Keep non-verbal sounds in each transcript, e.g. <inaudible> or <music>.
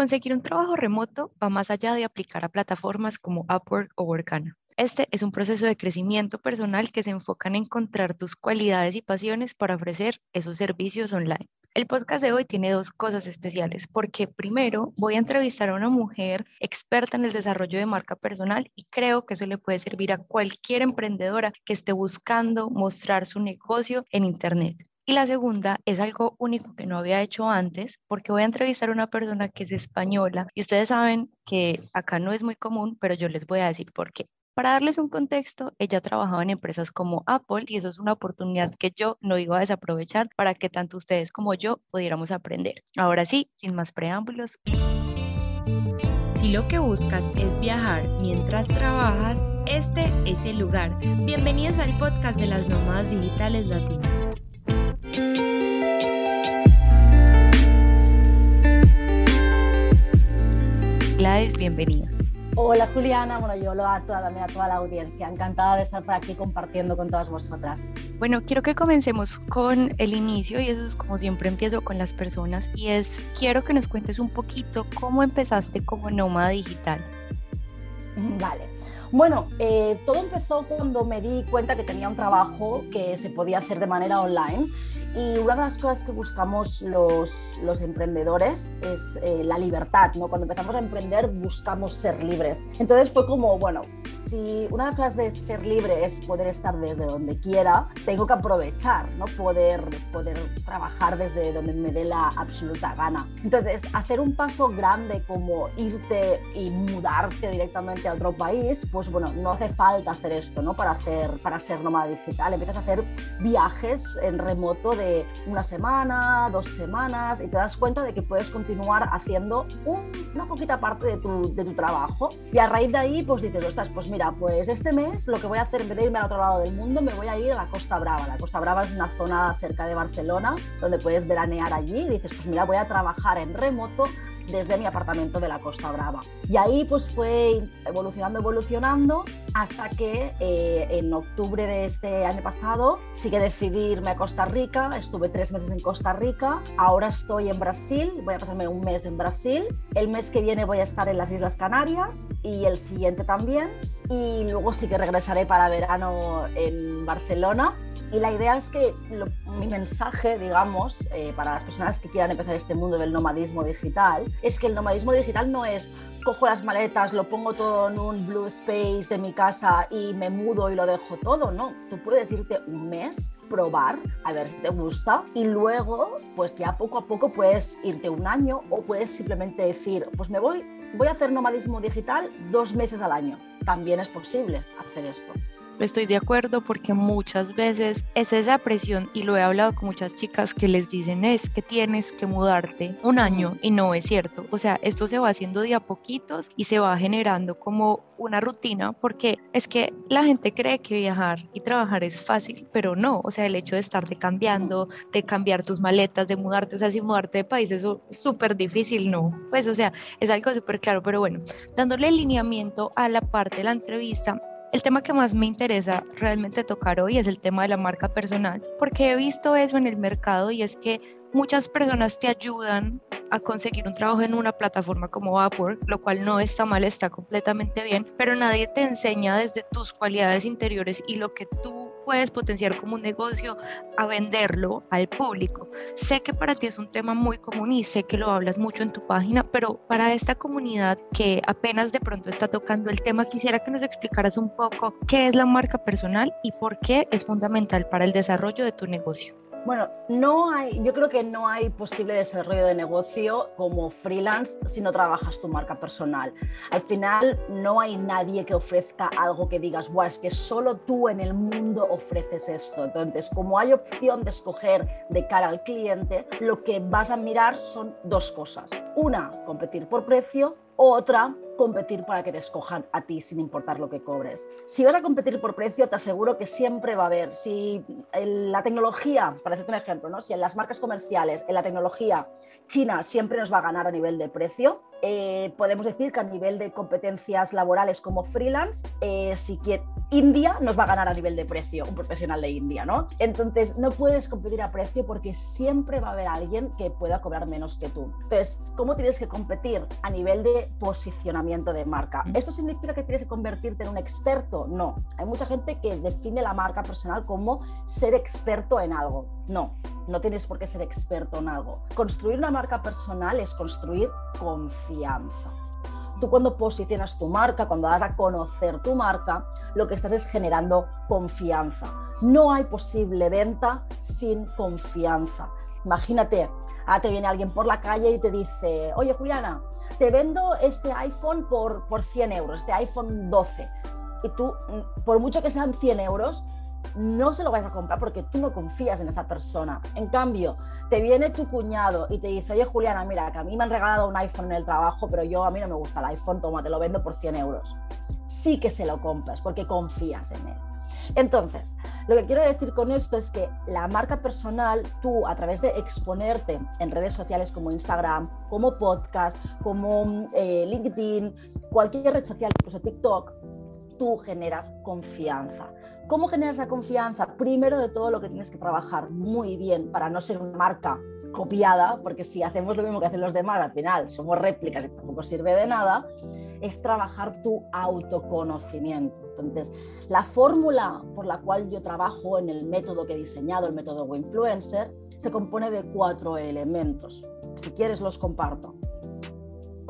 Conseguir un trabajo remoto va más allá de aplicar a plataformas como Upwork o Workana. Este es un proceso de crecimiento personal que se enfoca en encontrar tus cualidades y pasiones para ofrecer esos servicios online. El podcast de hoy tiene dos cosas especiales, porque primero voy a entrevistar a una mujer experta en el desarrollo de marca personal y creo que eso le puede servir a cualquier emprendedora que esté buscando mostrar su negocio en Internet. Y la segunda es algo único que no había hecho antes, porque voy a entrevistar a una persona que es española y ustedes saben que acá no es muy común, pero yo les voy a decir por qué. Para darles un contexto, ella trabajaba en empresas como Apple y eso es una oportunidad que yo no iba a desaprovechar para que tanto ustedes como yo pudiéramos aprender. Ahora sí, sin más preámbulos. Si lo que buscas es viajar mientras trabajas, este es el lugar. Bienvenidos al podcast de las nómadas digitales latinas. Bienvenida. Hola Juliana, bueno yo lo a toda, a toda la audiencia, encantada de estar por aquí compartiendo con todas vosotras. Bueno, quiero que comencemos con el inicio y eso es como siempre empiezo con las personas y es quiero que nos cuentes un poquito cómo empezaste como nómada digital. Vale. Bueno, eh, todo empezó cuando me di cuenta que tenía un trabajo que se podía hacer de manera online y una de las cosas que buscamos los, los emprendedores es eh, la libertad, ¿no? Cuando empezamos a emprender buscamos ser libres. Entonces fue como, bueno, si una de las cosas de ser libre es poder estar desde donde quiera, tengo que aprovechar, ¿no? Poder, poder trabajar desde donde me dé la absoluta gana. Entonces, hacer un paso grande como irte y mudarte directamente a otro país, pues bueno, no hace falta hacer esto, ¿no? Para, hacer, para ser nómada digital. Empiezas a hacer viajes en remoto de una semana, dos semanas y te das cuenta de que puedes continuar haciendo una poquita parte de tu, de tu trabajo. Y a raíz de ahí, pues dices, ostras, pues mira, pues este mes lo que voy a hacer, en vez de irme al otro lado del mundo, me voy a ir a la Costa Brava. La Costa Brava es una zona cerca de Barcelona donde puedes veranear allí. Y dices, pues mira, voy a trabajar en remoto desde mi apartamento de la Costa Brava. Y ahí pues fue evolucionando, evolucionando, hasta que eh, en octubre de este año pasado sí que decidí irme a Costa Rica, estuve tres meses en Costa Rica, ahora estoy en Brasil, voy a pasarme un mes en Brasil, el mes que viene voy a estar en las Islas Canarias y el siguiente también, y luego sí que regresaré para verano en Barcelona. Y la idea es que mi mensaje, digamos, eh, para las personas que quieran empezar este mundo del nomadismo digital, es que el nomadismo digital no es cojo las maletas, lo pongo todo en un blue space de mi casa y me mudo y lo dejo todo, no. Tú puedes irte un mes, probar, a ver si te gusta y luego, pues ya poco a poco puedes irte un año o puedes simplemente decir, pues me voy, voy a hacer nomadismo digital dos meses al año. También es posible hacer esto. Estoy de acuerdo porque muchas veces es esa presión y lo he hablado con muchas chicas que les dicen es que tienes que mudarte un año y no es cierto. O sea, esto se va haciendo de a poquitos y se va generando como una rutina porque es que la gente cree que viajar y trabajar es fácil, pero no. O sea, el hecho de estarte cambiando, de cambiar tus maletas, de mudarte, o sea, si mudarte de país es súper difícil, no. Pues, o sea, es algo súper claro, pero bueno, dándole lineamiento a la parte de la entrevista, el tema que más me interesa realmente tocar hoy es el tema de la marca personal, porque he visto eso en el mercado y es que muchas personas te ayudan a conseguir un trabajo en una plataforma como Upwork, lo cual no está mal, está completamente bien, pero nadie te enseña desde tus cualidades interiores y lo que tú puedes potenciar como un negocio a venderlo al público. Sé que para ti es un tema muy común y sé que lo hablas mucho en tu página, pero para esta comunidad que apenas de pronto está tocando el tema, quisiera que nos explicaras un poco qué es la marca personal y por qué es fundamental para el desarrollo de tu negocio. Bueno, no hay, yo creo que no hay posible desarrollo de negocio como freelance si no trabajas tu marca personal. Al final no hay nadie que ofrezca algo que digas, Buah, es que solo tú en el mundo ofreces esto. Entonces, como hay opción de escoger de cara al cliente, lo que vas a mirar son dos cosas. Una, competir por precio Otra, competir para que te escojan a ti sin importar lo que cobres. Si vas a competir por precio, te aseguro que siempre va a haber. Si en la tecnología, para hacerte un ejemplo, ¿no? si en las marcas comerciales, en la tecnología, China siempre nos va a ganar a nivel de precio, eh, podemos decir que a nivel de competencias laborales como freelance, eh, si quiere, India nos va a ganar a nivel de precio, un profesional de India, ¿no? Entonces, no puedes competir a precio porque siempre va a haber alguien que pueda cobrar menos que tú. Entonces, ¿cómo tienes que competir? A nivel de posicionamiento de marca. ¿Esto significa que tienes que convertirte en un experto? No. Hay mucha gente que define la marca personal como ser experto en algo. No, no tienes por qué ser experto en algo. Construir una marca personal es construir confianza. Tú cuando posicionas tu marca, cuando das a conocer tu marca, lo que estás es generando confianza. No hay posible venta sin confianza. Imagínate, te viene alguien por la calle y te dice, oye Juliana, te vendo este iPhone por, por 100 euros, este iPhone 12. Y tú, mm, por mucho que sean 100 euros, no se lo vas a comprar porque tú no confías en esa persona. En cambio, te viene tu cuñado y te dice, oye Juliana, mira, que a mí me han regalado un iPhone en el trabajo, pero yo a mí no me gusta el iPhone, toma, te lo vendo por 100 euros. Sí que se lo compras porque confías en él. Entonces, lo que quiero decir con esto es que la marca personal, tú a través de exponerte en redes sociales como Instagram, como podcast, como eh, LinkedIn, cualquier red social, incluso TikTok, tú generas confianza. ¿Cómo generas la confianza? Primero de todo lo que tienes que trabajar muy bien para no ser una marca copiada, porque si hacemos lo mismo que hacen los demás, al final somos réplicas y tampoco sirve de nada, es trabajar tu autoconocimiento. Entonces, la fórmula por la cual yo trabajo en el método que he diseñado, el método Influencer, se compone de cuatro elementos. Si quieres, los comparto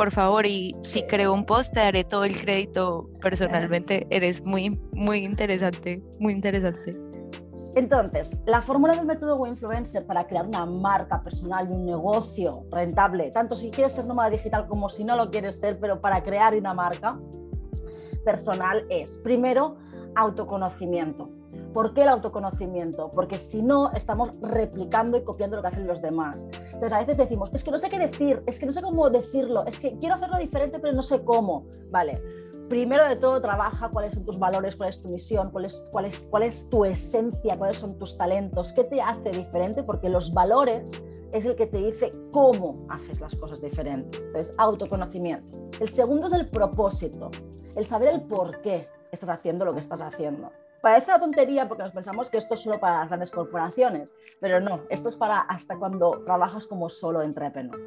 por favor, y si creo un post, te daré todo el crédito personalmente. Eres muy, muy interesante, muy interesante. Entonces, la fórmula del método Influencer para crear una marca personal y un negocio rentable, tanto si quieres ser nómada digital como si no lo quieres ser, pero para crear una marca personal es, primero, autoconocimiento. ¿Por qué el autoconocimiento? Porque si no, estamos replicando y copiando lo que hacen los demás. Entonces, a veces decimos, es que no sé qué decir, es que no sé cómo decirlo, es que quiero hacerlo diferente, pero no sé cómo. Vale, primero de todo, trabaja cuáles son tus valores, cuál es tu misión, cuál es, cuál es, cuál es tu esencia, cuáles son tus talentos, qué te hace diferente, porque los valores es el que te dice cómo haces las cosas diferentes. Entonces, autoconocimiento. El segundo es el propósito, el saber el por qué estás haciendo lo que estás haciendo. Parece una tontería porque nos pensamos que esto es solo para las grandes corporaciones, pero no, esto es para hasta cuando trabajas como solo entrepreneur.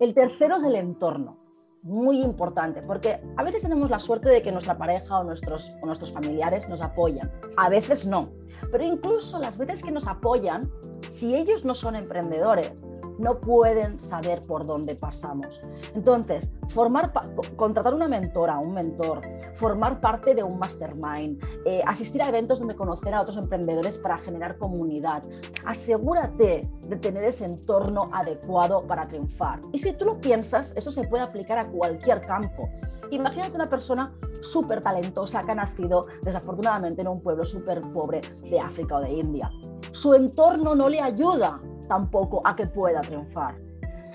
El tercero es el entorno, muy importante, porque a veces tenemos la suerte de que nuestra pareja o nuestros, o nuestros familiares nos apoyan, a veces no, pero incluso las veces que nos apoyan, si ellos no son emprendedores, no pueden saber por dónde pasamos. Entonces, formar, contratar una mentora, un mentor, formar parte de un mastermind, eh, asistir a eventos donde conocer a otros emprendedores para generar comunidad. Asegúrate de tener ese entorno adecuado para triunfar. Y si tú lo piensas, eso se puede aplicar a cualquier campo. Imagínate una persona súper talentosa que ha nacido desafortunadamente en un pueblo súper pobre de África o de India. Su entorno no le ayuda tampoco a que pueda triunfar.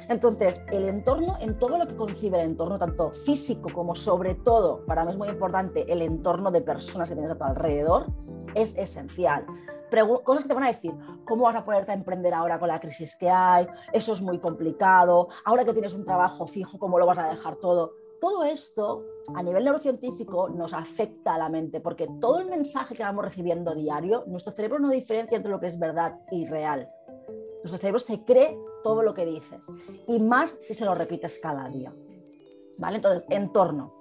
Entonces, el entorno, en todo lo que concibe el entorno, tanto físico como sobre todo, para mí es muy importante, el entorno de personas que tienes a tu alrededor, es esencial. cosas que te van a decir, ¿cómo vas a ponerte a emprender ahora con la crisis que hay? Eso es muy complicado. Ahora que tienes un trabajo fijo, ¿cómo lo vas a dejar todo? Todo esto, a nivel neurocientífico, nos afecta a la mente, porque todo el mensaje que vamos recibiendo diario, nuestro cerebro no diferencia entre lo que es verdad y real. Nuestro cerebro se cree todo lo que dices y más si se lo repites cada día. ¿Vale? Entonces, entorno.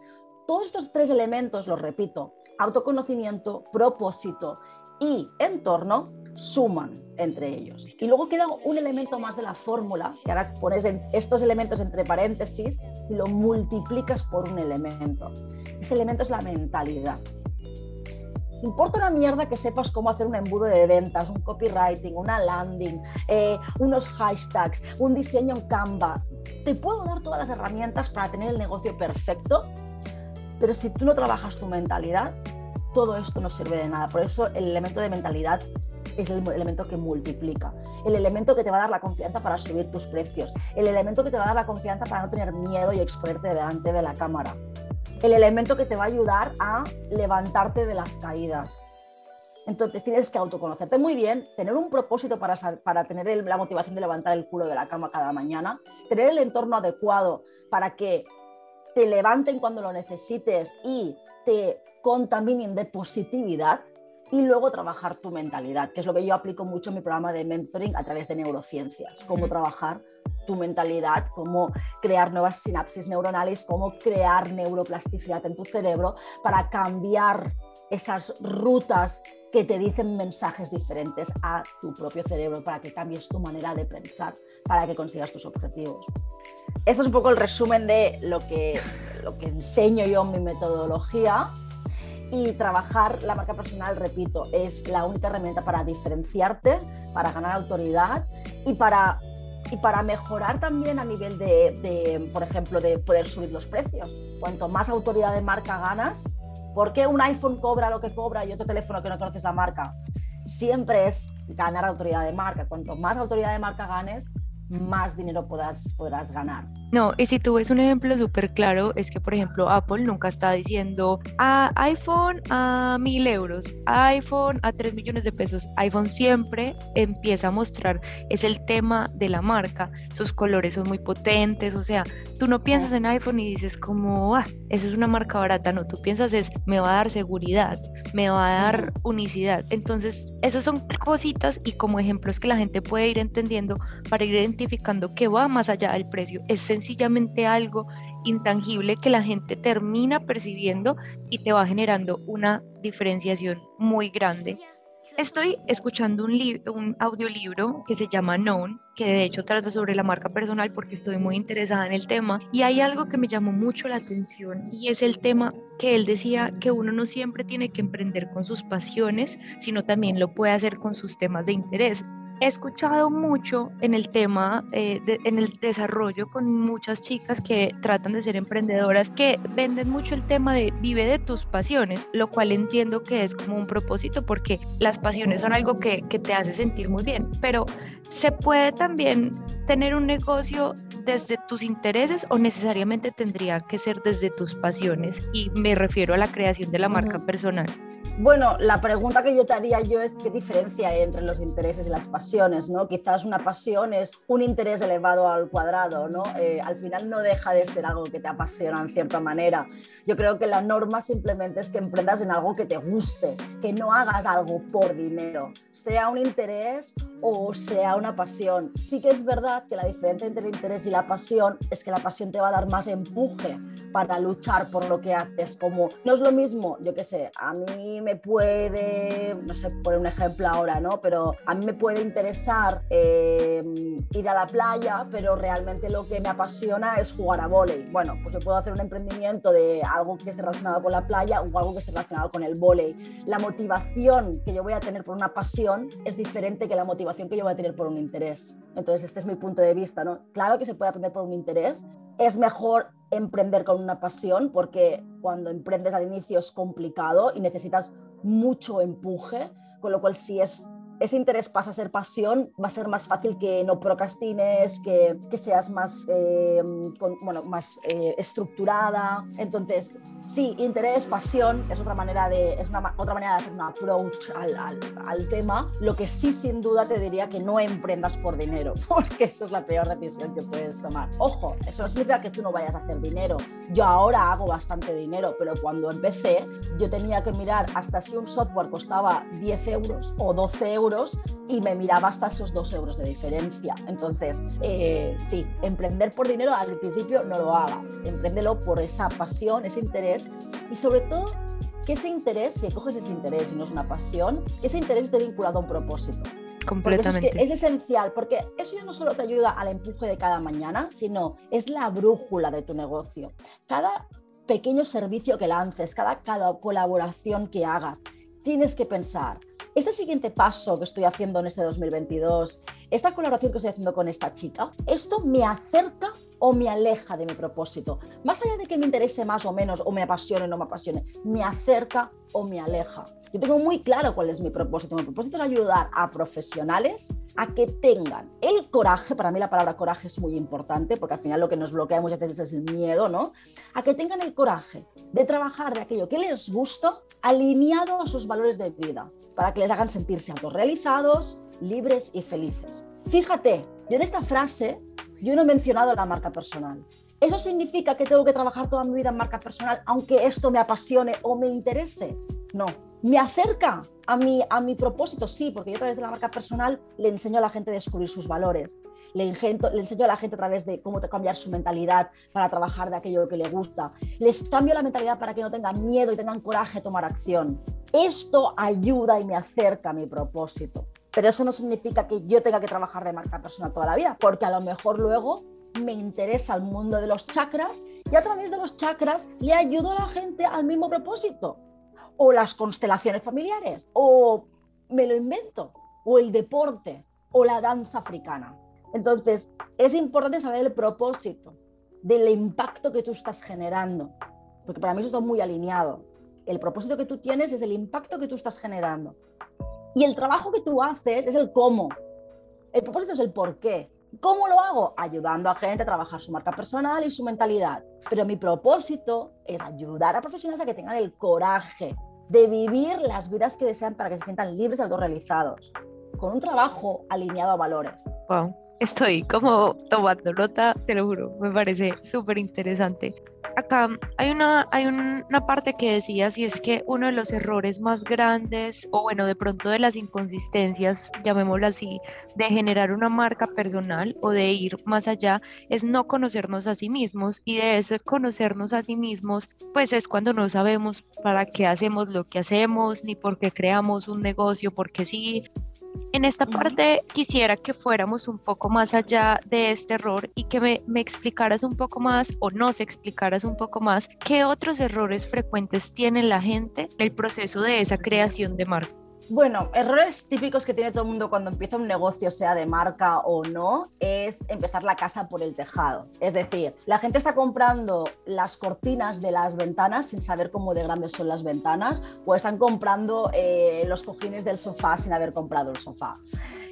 Todos estos tres elementos, los repito, autoconocimiento, propósito y entorno, suman entre ellos. Y luego queda un elemento más de la fórmula, que ahora pones estos elementos entre paréntesis y lo multiplicas por un elemento. Ese elemento es la mentalidad. Importa una mierda que sepas cómo hacer un embudo de ventas, un copywriting, una landing, eh, unos hashtags, un diseño en Canva. Te puedo dar todas las herramientas para tener el negocio perfecto, pero si tú no trabajas tu mentalidad, todo esto no sirve de nada. Por eso el elemento de mentalidad es el elemento que multiplica, el elemento que te va a dar la confianza para subir tus precios, el elemento que te va a dar la confianza para no tener miedo y exponerte delante de la cámara, el elemento que te va a ayudar a levantarte de las caídas. Entonces tienes que autoconocerte muy bien, tener un propósito para, para tener la motivación de levantar el culo de la cama cada mañana, tener el entorno adecuado para que te levanten cuando lo necesites y te contaminen de positividad y luego trabajar tu mentalidad, que es lo que yo aplico mucho en mi programa de mentoring a través de neurociencias, cómo trabajar tu mentalidad, cómo crear nuevas sinapsis neuronales, cómo crear neuroplasticidad en tu cerebro para cambiar esas rutas que te dicen mensajes diferentes a tu propio cerebro para que cambies tu manera de pensar, para que consigas tus objetivos. Esto es un poco el resumen de lo que, lo que enseño yo en mi metodología. Y trabajar la marca personal, repito, es la única herramienta para diferenciarte, para ganar autoridad y para, y para mejorar también a nivel de, de, por ejemplo, de poder subir los precios. Cuanto más autoridad de marca ganas, ¿Por qué un iPhone cobra lo que cobra y otro teléfono que no conoces la marca? Siempre es ganar autoridad de marca. Cuanto más autoridad de marca ganes, más dinero podrás, podrás ganar. No, y si tú ves un ejemplo súper claro, es que, por ejemplo, Apple nunca está diciendo a iPhone a mil euros, iPhone a tres millones de pesos. iPhone siempre empieza a mostrar, es el tema de la marca. Sus colores son muy potentes, o sea, tú no piensas en iPhone y dices como, ah, esa es una marca barata. No, tú piensas es, me va a dar seguridad, me va a dar unicidad. Entonces, esas son cositas y como ejemplos que la gente puede ir entendiendo para ir identificando que va más allá del precio. Es sencillamente algo intangible que la gente termina percibiendo y te va generando una diferenciación muy grande. Estoy escuchando un, un audiolibro que se llama Known, que de hecho trata sobre la marca personal porque estoy muy interesada en el tema y hay algo que me llamó mucho la atención y es el tema que él decía que uno no siempre tiene que emprender con sus pasiones, sino también lo puede hacer con sus temas de interés he escuchado mucho en el tema, eh, en el desarrollo con muchas chicas que tratan de ser emprendedoras, que venden mucho el tema de vive de tus pasiones, lo cual entiendo que es como un propósito porque las pasiones son algo que, que te hace sentir muy bien, pero se puede también tener un negocio desde tus intereses o necesariamente tendría que ser desde tus pasiones y me refiero a la creación de la marca personal. Bueno, la pregunta que yo te haría yo es qué diferencia hay entre los intereses y las pasiones, ¿no? Quizás una pasión es un interés elevado al cuadrado, ¿no? Eh, al final no deja de ser algo que te apasiona en cierta manera. Yo creo que la norma simplemente es que emprendas en algo que te guste, que no hagas algo por dinero, sea un interés o sea una pasión. Sí que es verdad que la diferencia entre el interés y la pasión es que la pasión te va a dar más empuje para luchar por lo que haces, como no es lo mismo, yo qué sé, a mí me puede, no sé, por un ejemplo ahora, ¿no? Pero a mí me puede interesar em, ir a la playa, pero realmente lo que me apasiona es jugar a vóley. Bueno, pues yo puedo hacer un emprendimiento de algo que esté relacionado con la playa o algo que esté relacionado con el vóley. La motivación que yo voy a tener por una pasión es diferente que la motivación que yo voy a tener por un interés. Entonces, este es mi punto de vista, ¿no? Claro que se puede aprender por un interés, es mejor emprender con una pasión porque cuando emprendes al inicio es complicado y necesitas mucho empuje, con lo cual si es ese interés pasa a ser pasión, va a ser más fácil que no procrastines, que, que seas más, eh, bueno, más eh, estructurada. Entonces, Sí, interés, pasión, es otra manera de, es una, otra manera de hacer un approach al, al, tema. Lo que sí, sin duda, te diría que no emprendas por dinero, <laughs> porque eso es la peor decisión que puedes tomar. Ojo, eso no significa que tú no vayas a hacer dinero. Yo ahora hago bastante dinero, pero cuando empecé, yo tenía que mirar hasta si un software costaba 10 euros o 12 euros y me miraba hasta esos 2 euros de diferencia. Entonces, eh, sí, emprender por dinero al principio no lo hagas. Empréndelo por esa pasión, ese interés y sobre todo que ese interés, si coges ese interés y no es una pasión, que ese interés esté vinculado a un propósito. Completamente. es, esencial, porque eso ya no solo te ayuda al empuje de cada mañana, sino es la brújula de tu negocio. Cada pequeño servicio que lances, cada, cada colaboración que hagas, tienes que pensar, este siguiente paso que estoy haciendo en este 2022, esta colaboración que estoy haciendo con esta chica, esto me acerca o me aleja de mi propósito. Más allá de que me interese más o menos, o me apasione o no me apasione, me acerca o me aleja. Yo tengo muy claro cuál es mi propósito. Mi propósito es ayudar a profesionales a que tengan el coraje, para mí la palabra coraje es muy importante, porque al final lo que nos bloquea muchas veces es el miedo, ¿no? A que tengan el coraje de trabajar de aquello que les gusta alineado a sus valores de vida, para que les hagan sentirse autorrealizados, libres y felices. Fíjate, yo en esta frase, yo no he mencionado la marca personal. ¿Eso significa que tengo que trabajar toda mi vida en marca personal aunque esto me apasione o me interese? No, ¿Me acerca a mi, a mi propósito? Sí, porque yo a través de la marca personal le enseño a la gente a descubrir sus valores, le, le enseño a la gente a través de cómo cambiar su mentalidad para trabajar de aquello que le gusta, les cambio la mentalidad para que no tengan miedo y tengan coraje de tomar acción. Esto ayuda y me acerca a mi propósito. Pero eso no significa que yo tenga que trabajar de marca personal toda la vida, porque a lo mejor luego me interesa el mundo de los chakras y a través de los chakras le ayudo a la gente al mismo propósito o las constelaciones familiares, o me lo invento, o el deporte, o la danza africana. Entonces, es importante saber el propósito del impacto que tú estás generando, porque para mí eso está muy alineado. El propósito que tú tienes es el impacto que tú estás generando. Y el trabajo que tú haces es el cómo. El propósito es el por qué. ¿Cómo lo hago? Ayudando a gente a trabajar su marca personal y su mentalidad. Pero mi propósito es ayudar a profesionales a que tengan el coraje de vivir las vidas que desean para que se sientan libres y autorrealizados, con un trabajo alineado a valores. Wow, estoy como tomando nota, te lo juro, me parece súper interesante acá hay una, hay una parte que decías y es que uno de los errores más grandes, o bueno, de pronto de las inconsistencias, llamémoslo así, de generar una marca personal o de ir más allá, es no conocernos a sí mismos y de eso conocernos a sí mismos, pues es cuando no sabemos para qué hacemos lo que hacemos, ni por qué creamos un negocio, porque sí, en esta parte quisiera que fuéramos un poco más allá de este error y que me, me, explicaras un poco más o nos explicaras un poco más qué otros errores frecuentes tiene la gente en el proceso de esa creación de marca. Bueno, errores típicos que tiene todo el mundo cuando empieza un negocio, sea de marca o no, es empezar la casa por el tejado. Es decir, la gente está comprando las cortinas de las ventanas sin saber cómo de grandes son las ventanas o están comprando eh, los cojines del sofá sin haber comprado el sofá.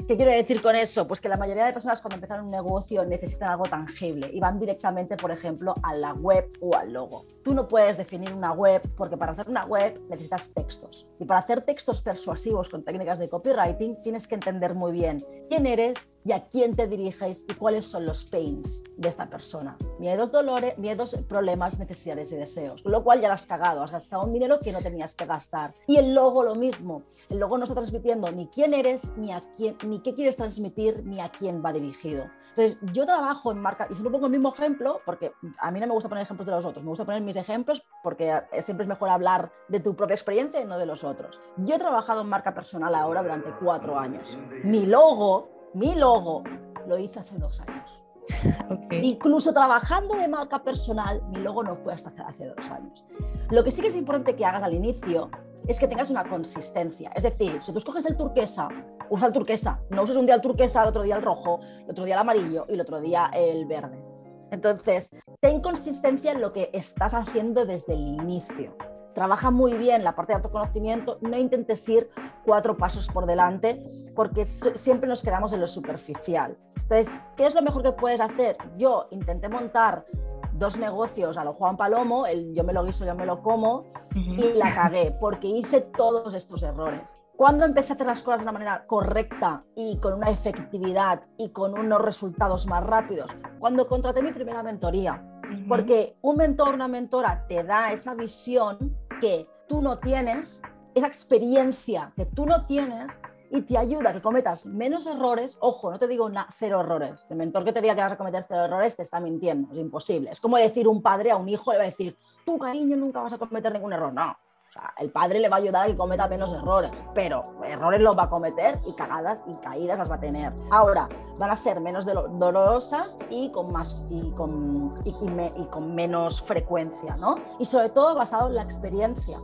¿Qué quiero decir con eso? Pues que la mayoría de personas cuando empiezan un negocio necesitan algo tangible y van directamente, por ejemplo, a la web o al logo. Tú no puedes definir una web porque para hacer una web necesitas textos y para hacer textos persuasivos con técnicas de copywriting, tienes que entender muy bien quién eres y a quién te diriges y cuáles son los pains de esta persona. Miedos, dolores, miedos, problemas, necesidades y deseos. Con lo cual ya lo has cagado, has gastado un dinero que no tenías que gastar. Y el logo lo mismo. El logo no está transmitiendo ni quién eres, ni a quién, ni qué quieres transmitir, ni a quién va dirigido. Entonces, yo trabajo en marca, y siempre pongo el mismo ejemplo, porque a mí no me gusta poner ejemplos de los otros, me gusta poner mis ejemplos porque siempre es mejor hablar de tu propia experiencia y no de los otros. Yo he trabajado en marca personal ahora durante cuatro años. Mi logo, mi logo, lo hice hace dos años. Incluso trabajando de marca personal, mi logo no fue hasta hace dos años. Lo que sí que es importante que hagas al inicio es que tengas una consistencia. Es decir, si tú escoges el turquesa, usa el turquesa. No uses un día el turquesa, el otro día el rojo, el otro día el amarillo y el otro día el verde. Entonces, ten consistencia en lo que estás haciendo desde el inicio. Trabaja muy bien la parte de autoconocimiento, no intentes ir cuatro pasos por delante porque siempre nos quedamos en lo superficial. Entonces, ¿qué es lo mejor que puedes hacer? Yo intenté montar dos negocios a lo Juan Palomo, el yo me lo guiso, yo me lo como, y la cagué porque hice todos estos errores. Cuando empecé a hacer las cosas de una manera correcta y con una efectividad y con unos resultados más rápidos, cuando contraté mi primera mentoría, porque un mentor, una mentora te da esa visión que tú no tienes, esa experiencia que tú no tienes y te ayuda a que cometas menos errores. Ojo, no te digo cero errores. El mentor que te diga que vas a cometer cero errores te está mintiendo, es imposible. Es como decir un padre a un hijo, le va a decir, tú cariño nunca vas a cometer ningún error. No, el padre le va a ayudar a que cometa menos errores, pero errores los va a cometer y cagadas y caídas las va a tener. Ahora, van a ser menos dolorosas y con, más, y con, y con menos frecuencia, ¿no? Y sobre todo basado en la experiencia.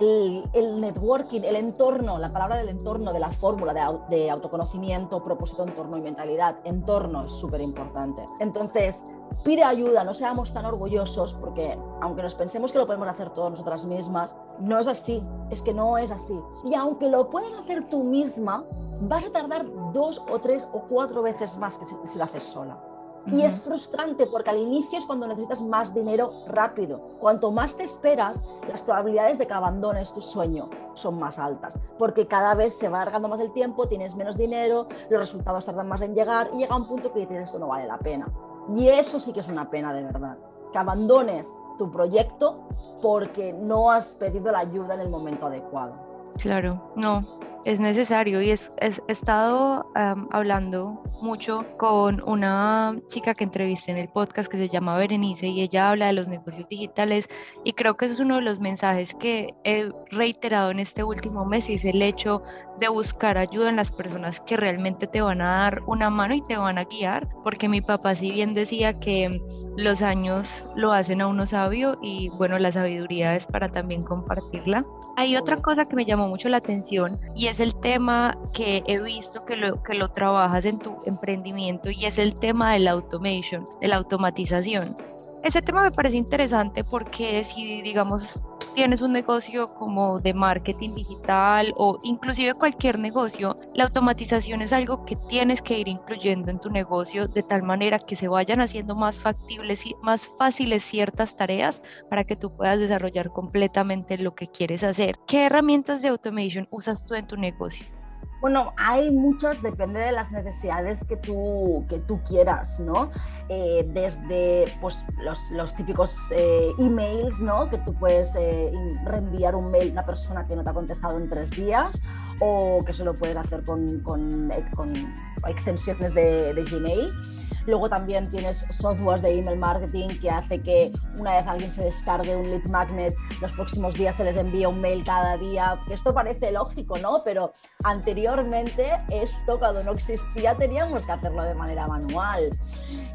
El, networking, el entorno, la palabra del entorno, de la fórmula de, autoconocimiento, propósito, entorno y mentalidad. Entorno es súper importante. Entonces, pide ayuda, no seamos tan orgullosos porque aunque nos pensemos que lo podemos hacer todas nosotras mismas, no es así, es que no es así. Y aunque lo puedas hacer tú misma, vas a tardar dos o tres o cuatro veces más que si lo haces sola. Y es frustrante porque al inicio es cuando necesitas más dinero rápido. Cuanto más te esperas, las probabilidades de que abandones tu sueño son más altas, porque cada vez se va alargando más el tiempo, tienes menos dinero, los resultados tardan más en llegar y llega un punto que dices esto no vale la pena. Y eso sí que es una pena de verdad, que abandones tu proyecto porque no has pedido la ayuda en el momento adecuado. Claro, no, es necesario. Y es, he estado hablando mucho con una chica que entrevisté en el podcast que se llama Berenice y ella habla de los negocios digitales y creo que es uno de los mensajes que he reiterado en este último mes y es el hecho de buscar ayuda en las personas que realmente te van a dar una mano y te van a guiar, porque mi papá si bien decía que los años lo hacen a uno sabio y bueno, la sabiduría es para también compartirla. Hay otra cosa que me llamó mucho la atención y es el tema que he visto que lo, que lo trabajas en tu emprendimiento y es el tema de la automation, de la automatización. Ese tema me parece interesante porque si, digamos, tienes un negocio como de marketing digital o inclusive cualquier negocio, la automatización es algo que tienes que ir incluyendo en tu negocio de tal manera que se vayan haciendo más factibles y más fáciles ciertas tareas para que tú puedas desarrollar completamente lo que quieres hacer. ¿Qué herramientas de automation usas tú en tu negocio? Bueno, hay muchas, depende de las necesidades que tú, que tú quieras, ¿no? Eh, desde pues, los, los típicos eh, emails, ¿no? Que tú puedes eh, reenviar un mail a una persona que no te ha contestado en tres días o que solo puedes hacer con, con, extensiones de Gmail. Luego también tienes softwares de email marketing que hace que una vez alguien se descargue un lead magnet, los próximos días se les envía un mail cada día. Esto parece lógico, ¿no? Pero anteriormente esto cuando no existía teníamos que hacerlo de manera manual.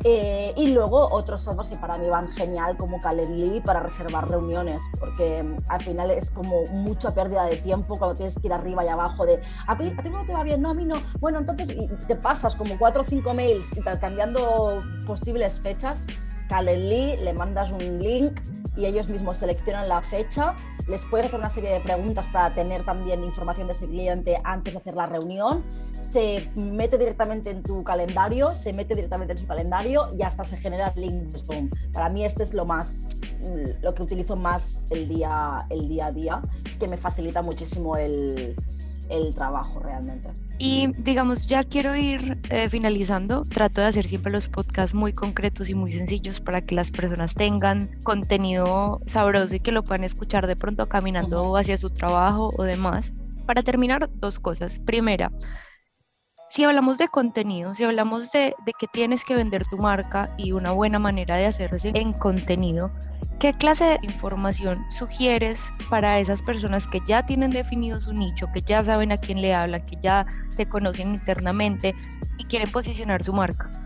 Eh, y luego otros softwares que para mí van genial como Calendly para reservar reuniones, porque mm, al final es como mucha pérdida de tiempo cuando tienes que ir arriba y abajo de a ti, a ti no te va bien, no, a mí no. Bueno, entonces te pasas como cuatro o cinco mails cambiando posibles fechas, Calendly, le mandas un link y ellos mismos seleccionan la fecha. Les puedes hacer una serie de preguntas para tener también información de ese cliente antes de hacer la reunión. Se mete directamente en tu calendario, se mete directamente en su calendario y hasta se genera el link Zoom. Para mí este es lo más, lo que utilizo más el día, el día a día, que me facilita muchísimo el, el trabajo realmente. Y digamos, ya quiero ir eh, finalizando. Trato de hacer siempre los podcasts muy concretos y muy sencillos para que las personas tengan contenido sabroso y que lo puedan escuchar de pronto caminando hacia su trabajo o demás. Para terminar, dos cosas. Primera, si hablamos de contenido, si hablamos de, que tienes que vender tu marca y una buena manera de hacerlo en contenido, ¿Qué clase de información sugieres para esas personas que ya tienen definido su nicho, que ya saben a quién le hablan, que ya se conocen internamente y quieren posicionar su marca?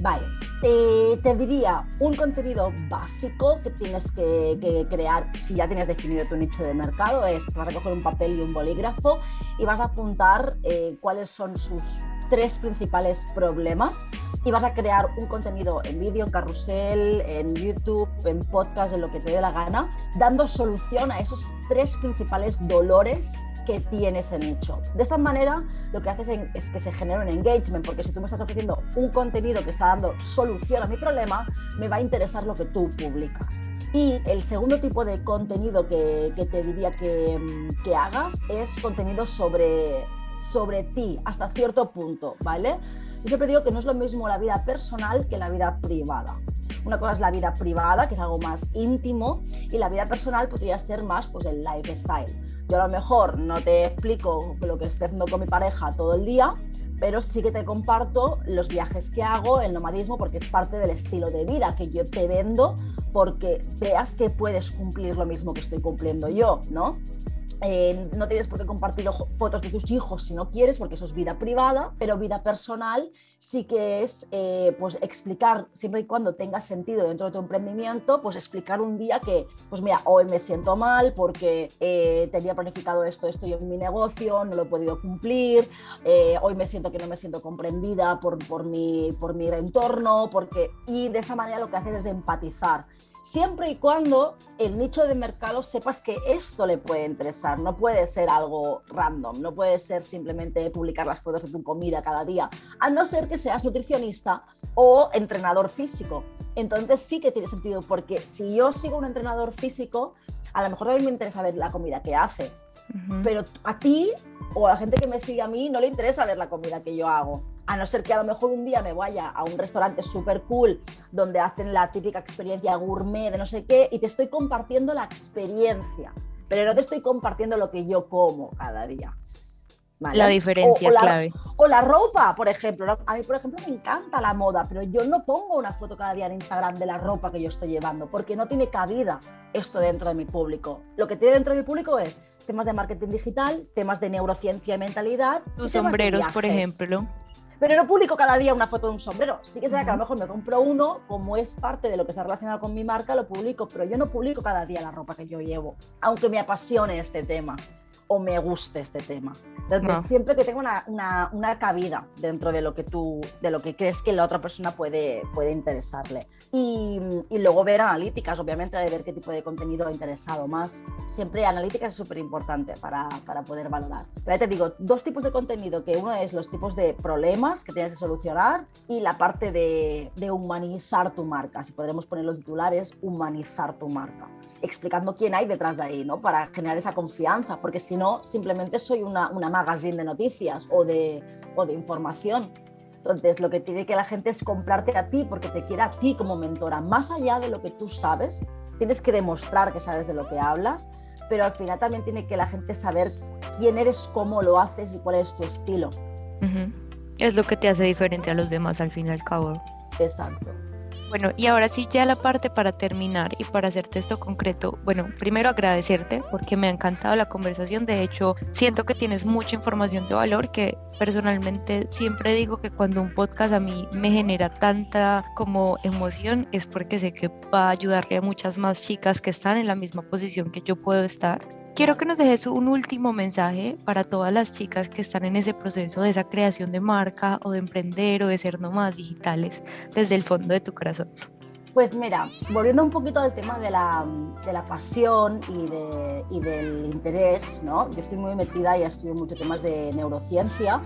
Vale, eh, te diría un contenido básico que tienes que, crear si ya tienes definido tu nicho de mercado es, vas a coger un papel y un bolígrafo y vas a apuntar eh, cuáles son sus tres principales problemas y vas a crear un contenido en vídeo, en carrusel, en YouTube, en podcast, en lo que te dé la gana, dando solución a esos tres principales dolores que tiene ese nicho. De esta manera, lo que haces es que se genera un engagement, porque si tú me estás ofreciendo un contenido que está dando solución a mi problema, me va a interesar lo que tú publicas. Y el segundo tipo de contenido que, te diría que, que hagas es contenido sobre sobre ti hasta cierto punto, ¿vale? Yo siempre digo que no es lo mismo la vida personal que la vida privada. Una cosa es la vida privada, que es algo más íntimo, y la vida personal podría ser más pues, el lifestyle. Yo a lo mejor no te explico lo que estoy haciendo con mi pareja todo el día, pero sí que te comparto los viajes que hago, el nomadismo, porque es parte del estilo de vida que yo te vendo, porque veas que puedes cumplir lo mismo que estoy cumpliendo yo, ¿no? Eh, no tienes por qué compartir fotos de tus hijos si no quieres, porque eso es vida privada, pero vida personal sí que es eh, pues explicar, siempre y cuando tenga sentido dentro de tu emprendimiento, pues explicar un día que, pues mira, hoy me siento mal porque eh, tenía planificado esto, esto yo en mi negocio, no lo he podido cumplir, hoy me siento que no me siento comprendida por, por, mi, por mi entorno, porque, y de esa manera lo que haces es empatizar siempre y cuando el nicho de mercado sepas que esto le puede interesar. No puede ser algo random, no puede ser simplemente publicar las fotos de tu comida cada día, a no ser que seas nutricionista o entrenador físico. Entonces sí que tiene sentido, porque si yo sigo un entrenador físico, a lo mejor también me interesa ver la comida que hace, pero a ti o a la gente que me sigue a mí no le interesa ver la comida que yo hago a no ser que a lo mejor un día me vaya a un restaurante súper cool donde hacen la típica experiencia gourmet de no sé qué y te estoy compartiendo la experiencia, pero no te estoy compartiendo lo que yo como cada día. La diferencia clave. O la ropa, por ejemplo. A mí, por ejemplo, me encanta la moda, pero yo no pongo una foto cada día en Instagram de la ropa que yo estoy llevando, porque no tiene cabida esto dentro de mi público. Lo que tiene dentro de mi público es temas de marketing digital, temas de neurociencia y mentalidad. Tus sombreros, por ejemplo. Pero no publico cada día una foto de un sombrero. Sí que sea que a lo mejor me compro uno, como es parte de lo que está relacionado con mi marca, lo publico, pero yo no publico cada día la ropa que yo llevo, aunque me apasione este tema o me guste este tema. Entonces, siempre que tenga una, una, cabida dentro de lo que tú, de lo que crees que la otra persona puede, puede interesarle. Y, y luego ver analíticas, obviamente, de ver qué tipo de contenido ha interesado más. Siempre analíticas es súper importante para, para, poder valorar. Pero ya te digo, dos tipos de contenido, que uno es los tipos de problemas que tienes que solucionar y la parte de, de humanizar tu marca. Si podremos poner los titulares, humanizar tu marca explicando quién hay detrás de ahí, ¿no? Para generar esa confianza, porque si no, simplemente soy una, una magazine de noticias o de, o de información. Entonces, lo que tiene que la gente es comprarte a ti porque te quiere a ti como mentora. Más allá de lo que tú sabes, tienes que demostrar que sabes de lo que hablas, pero al final también tiene que la gente saber quién eres, cómo lo haces y cuál es tu estilo. Es lo que te hace diferente a los demás al fin y al cabo. Exacto. Bueno, y ahora sí, ya la parte para terminar y para hacerte esto concreto. Bueno, primero agradecerte porque me ha encantado la conversación. De hecho, siento que tienes mucha información de valor que personalmente siempre digo que cuando un podcast a mí me genera tanta como emoción es porque sé que va a ayudarle a muchas más chicas que están en la misma posición que yo puedo estar Quiero que nos dejes un último mensaje para todas las chicas que están en ese proceso de esa creación de marca o de emprender o de ser nómadas digitales desde el fondo de tu corazón. Pues mira, volviendo un poquito al tema de la, de la pasión y, de, y, del interés, ¿no? Yo estoy muy metida y estudio muchos temas de neurociencia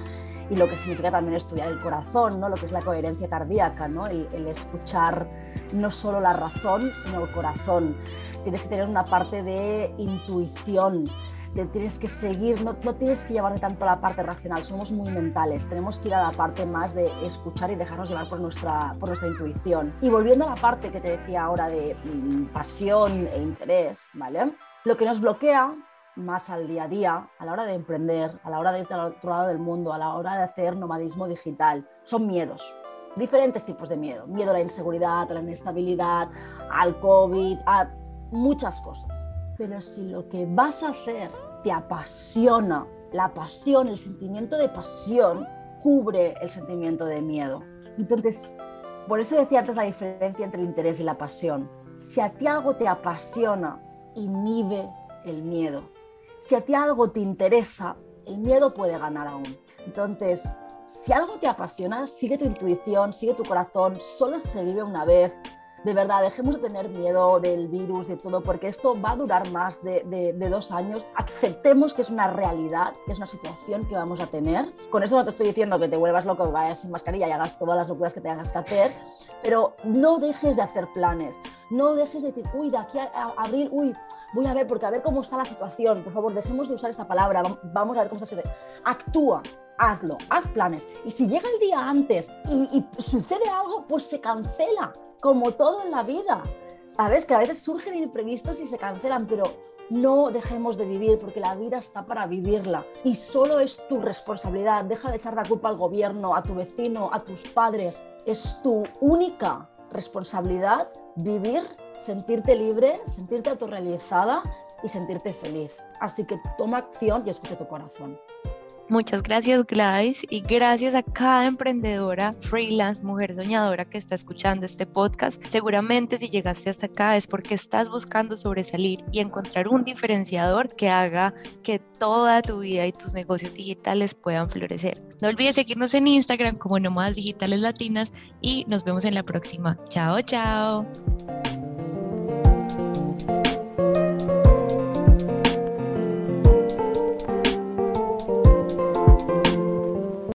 y lo que significa también estudiar el corazón, ¿no? lo que es la coherencia cardíaca, ¿no? el, escuchar no solo la razón, sino el corazón. Tienes que tener una parte de intuición, de tienes que seguir, no, no tienes que llevarte tanto a la parte racional, somos muy mentales, tenemos que ir a la parte más de escuchar y dejarnos llevar por nuestra, por nuestra intuición. Y volviendo a la parte que te decía ahora de mm, pasión e interés, ¿vale? Lo que nos bloquea más al día a día, a la hora de emprender, a la hora de ir al otro lado del mundo, a la hora de hacer nomadismo digital, son miedos. Diferentes tipos de miedo. Miedo a la inseguridad, a la inestabilidad, al COVID, a muchas cosas. Pero si lo que vas a hacer te apasiona, la pasión, el sentimiento de pasión, cubre el sentimiento de miedo. Entonces, por eso decía antes la diferencia entre el interés y la pasión. Si a ti algo te apasiona, inhibe el miedo si a ti algo te interesa, el miedo puede ganar aún. Entonces, si algo te apasiona, sigue tu intuición, sigue tu corazón, solo se vive una vez, de verdad, dejemos de tener miedo del virus, de todo, porque esto va a durar más de, dos años. Aceptemos que es una realidad, que es una situación que vamos a tener. Con eso no te estoy diciendo que te vuelvas loco, que vayas sin mascarilla y hagas todas las locuras que tengas que hacer, pero no dejes de hacer planes. No dejes de decir, uy, de aquí a, abril, uy, voy a ver, porque a ver cómo está la situación. Por favor, dejemos de usar esta palabra. Vamos a ver cómo está la situación. Actúa, hazlo, haz planes. Y si llega el día antes y sucede algo, pues se cancela como todo en la vida. Sabes que a veces surgen imprevistos y se cancelan, pero no dejemos de vivir porque la vida está para vivirla y solo es tu responsabilidad. Deja de echar la culpa al gobierno, a tu vecino, a tus padres. Es tu única responsabilidad vivir, sentirte libre, sentirte autorrealizada y sentirte feliz. Así que toma acción y escucha tu corazón. Muchas gracias Gladys y gracias a cada emprendedora, freelance, mujer soñadora que está escuchando este podcast. Seguramente si llegaste hasta acá es porque estás buscando sobresalir y encontrar un diferenciador que haga que toda tu vida y tus negocios digitales puedan florecer. No olvides seguirnos en Instagram como Nómadas Digitales Latinas y nos vemos en la próxima. Chao, chao.